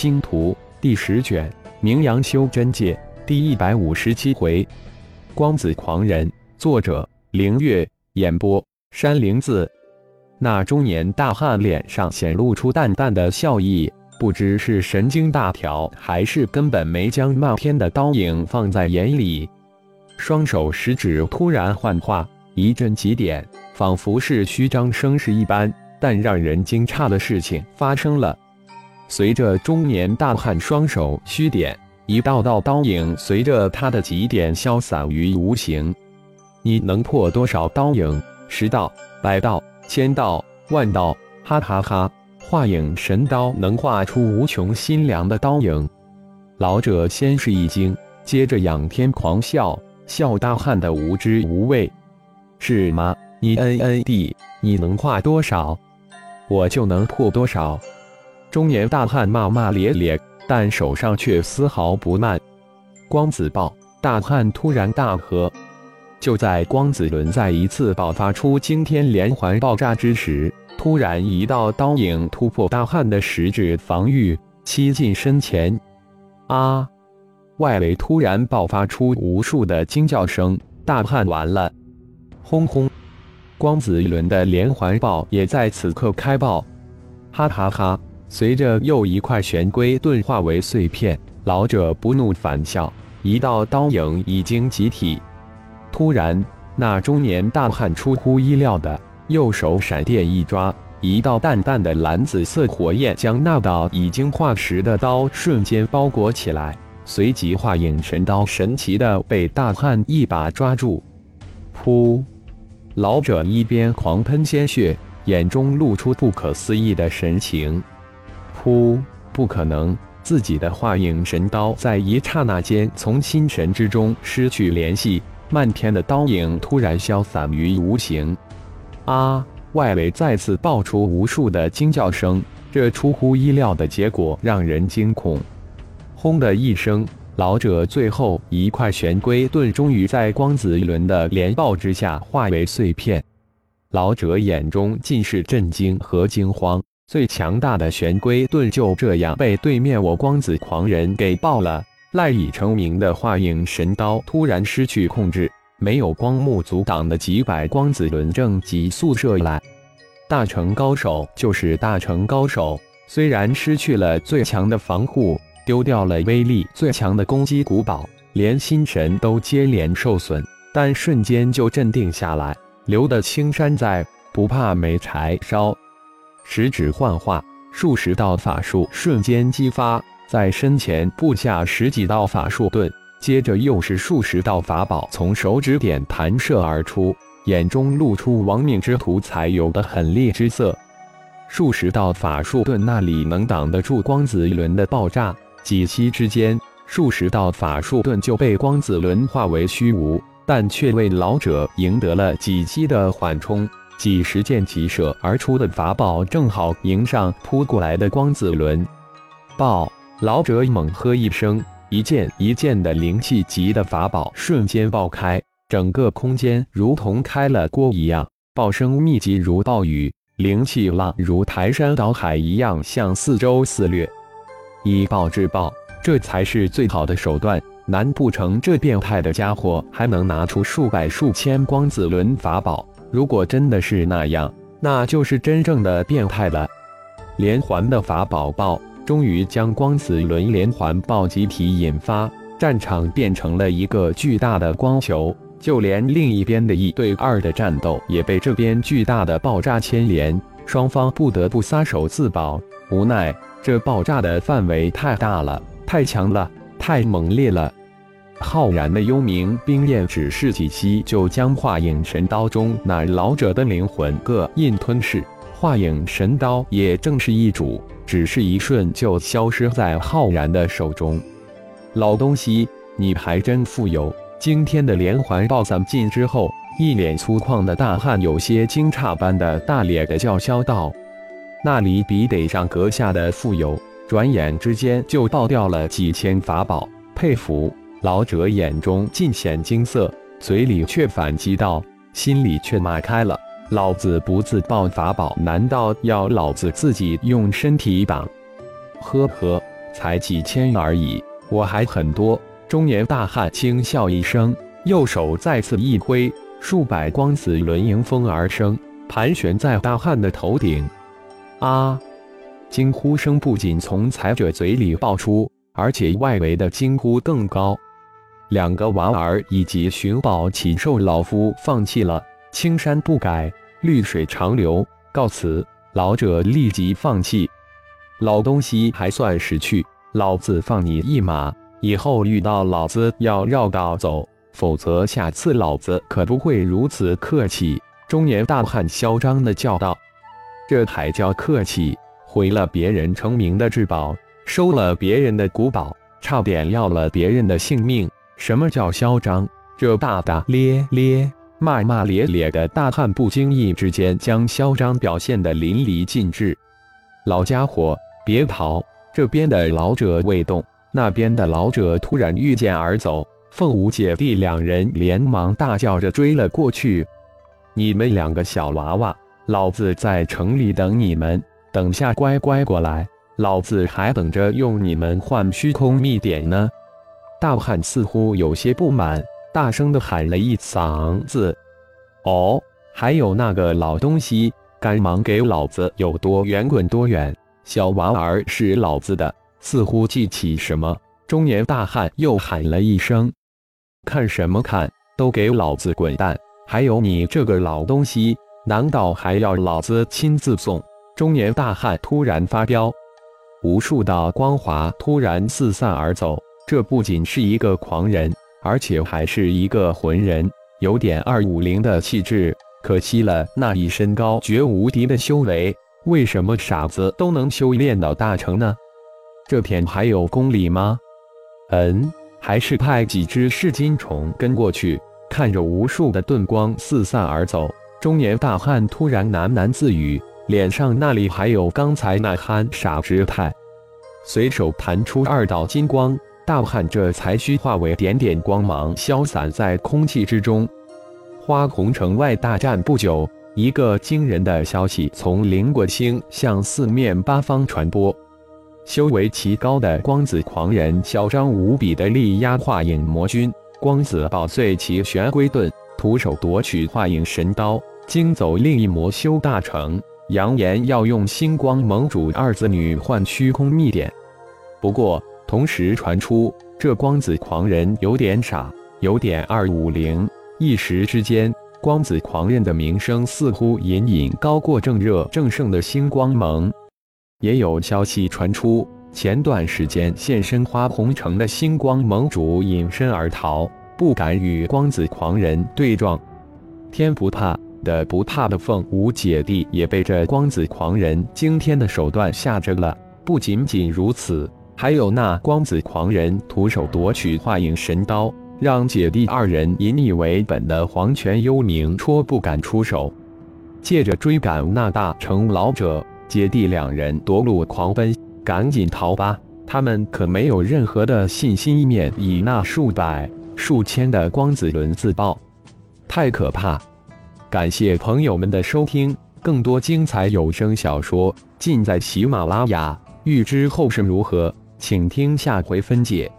星图》第十卷，名扬修真界第一百五十七回，光子狂人，作者：凌月，演播：山灵子。那中年大汉脸上显露出淡淡的笑意，不知是神经大条，还是根本没将漫天的刀影放在眼里。双手食指突然幻化，一阵急点，仿佛是虚张声势一般。但让人惊诧的事情发生了，随着中年大汉双手虚点，一道道刀影随着他的几点消散于无形。你能破多少刀影？十道、百道、千道、万道？哈哈哈！化影神刀能画出无穷心凉的刀影。老者先是一惊，接着仰天狂笑，笑大汉的无知无畏。是吗？你嗯嗯地，你能画多少？我就能破多少？中年大汉骂骂咧咧，但手上却丝毫不慢。光子爆！大汉突然大喝。就在光子轮再一次爆发出惊天连环爆炸之时，突然一道刀影突破大汉的食指防御，吸进身前。啊！外围突然爆发出无数的惊叫声。大汉完了！轰轰！光子轮的连环爆也在此刻开爆，哈哈哈！随着又一块玄龟盾化为碎片，老者不怒反笑，一道刀影已经集体。突然，那中年大汉出乎意料的右手闪电一抓，一道淡淡的蓝紫色火焰将那道已经化实的刀瞬间包裹起来，随即化影神刀神奇的被大汉一把抓住，噗！老者一边狂喷鲜血，眼中露出不可思议的神情。噗！不可能！自己的化影神刀在一刹那间从心神之中失去联系，漫天的刀影突然消散于无形。啊！外围再次爆出无数的惊叫声，这出乎意料的结果让人惊恐。轰的一声。老者最后一块玄龟盾终于在光子轮的连爆之下化为碎片，老者眼中尽是震惊和惊慌。最强大的玄龟盾就这样被对面我光子狂人给爆了，赖以成名的化影神刀突然失去控制，没有光幕阻挡的几百光子轮正急速射来。大成高手就是大成高手，虽然失去了最强的防护。丢掉了威力最强的攻击古堡，连心神都接连受损，但瞬间就镇定下来。留得青山在，不怕没柴烧。食指幻化，数十道法术瞬间激发，在身前布下十几道法术盾，接着又是数十道法宝从手指点弹射而出，眼中露出亡命之徒才有的狠厉之色。数十道法术盾那里能挡得住光子轮的爆炸？几息之间，数十道法术盾就被光子轮化为虚无，但却为老者赢得了几击的缓冲。几十箭急射而出的法宝正好迎上扑过来的光子轮。爆！老者猛喝一声，一件一件的灵气级的法宝瞬间爆开，整个空间如同开了锅一样，爆声密集如暴雨，灵气浪如排山倒海一样向四周肆虐。以暴制暴，这才是最好的手段。难不成这变态的家伙还能拿出数百数千光子轮法宝？如果真的是那样，那就是真正的变态了。连环的法宝爆，终于将光子轮连环爆集体引发，战场变成了一个巨大的光球。就连另一边的一对二的战斗也被这边巨大的爆炸牵连，双方不得不撒手自保。无奈。这爆炸的范围太大了，太强了，太猛烈了！浩然的幽冥冰焰只是几息，就将化影神刀中那老者的灵魂各印吞噬。化影神刀也正是一主，只是一瞬就消失在浩然的手中。老东西，你还真富有！今天的连环爆散尽之后，一脸粗犷的大汉有些惊诧般的大咧的叫嚣道。那里比得上阁下的富有，转眼之间就爆掉了几千法宝，佩服！老者眼中尽显惊色，嘴里却反击道，心里却骂开了：老子不自爆法宝，难道要老子自己用身体挡？呵呵，才几千而已，我还很多。中年大汉轻笑一声，右手再次一挥，数百光子轮迎风而生，盘旋在大汉的头顶。啊！惊呼声不仅从裁者嘴里爆出，而且外围的惊呼更高。两个娃儿以及寻宝启兽老夫放弃了，青山不改，绿水长流，告辞。老者立即放弃。老东西还算识趣，老子放你一马，以后遇到老子要绕道走，否则下次老子可不会如此客气。中年大汉嚣张的叫道：“这还叫客气？毁了别人成名的至宝，收了别人的古宝，差点要了别人的性命。”什么叫嚣张？这大大咧咧、骂骂咧咧的大汉，不经意之间将嚣张表现得淋漓尽致。老家伙，别跑！这边的老者未动，那边的老者突然御剑而走，凤舞姐弟两人连忙大叫着追了过去。你们两个小娃娃，老子在城里等你们，等下乖乖过来，老子还等着用你们换虚空秘典呢。大汉似乎有些不满，大声的喊了一嗓子：“哦，还有那个老东西，赶忙给老子有多远滚多远！小娃儿是老子的。”似乎记起什么，中年大汉又喊了一声：“看什么看？都给老子滚蛋！还有你这个老东西，难道还要老子亲自送？”中年大汉突然发飙，无数道光华突然四散而走。这不仅是一个狂人，而且还是一个魂人，有点二五零的气质。可惜了那一身高绝无敌的修为，为什么傻子都能修炼到大成呢？这片还有公理吗？嗯，还是派几只噬金虫跟过去。看着无数的盾光四散而走，中年大汉突然喃喃自语，脸上那里还有刚才那憨傻之态，随手弹出二道金光。大汉这才虚化为点点光芒，消散在空气之中。花红城外大战不久，一个惊人的消息从灵国星向四面八方传播：修为奇高的光子狂人嚣张无比的力压化影魔君，光子宝碎其玄龟盾，徒手夺取化影神刀，惊走另一魔修大成，扬言要用星光盟主二子女换虚空秘典。不过，同时传出，这光子狂人有点傻，有点二五零。一时之间，光子狂人的名声似乎隐隐高过正热正盛的星光盟。也有消息传出，前段时间现身花红城的星光盟主隐身而逃，不敢与光子狂人对撞。天不怕的不怕的凤舞姐弟也被这光子狂人惊天的手段吓着了。不仅仅如此。还有那光子狂人徒手夺取化影神刀，让姐弟二人引以为本的黄泉幽冥戳不敢出手。借着追赶那大成老者，姐弟两人夺路狂奔，赶紧逃吧！他们可没有任何的信心一面以那数百、数千的光子轮自爆，太可怕！感谢朋友们的收听，更多精彩有声小说尽在喜马拉雅。欲知后事如何？请听下回分解。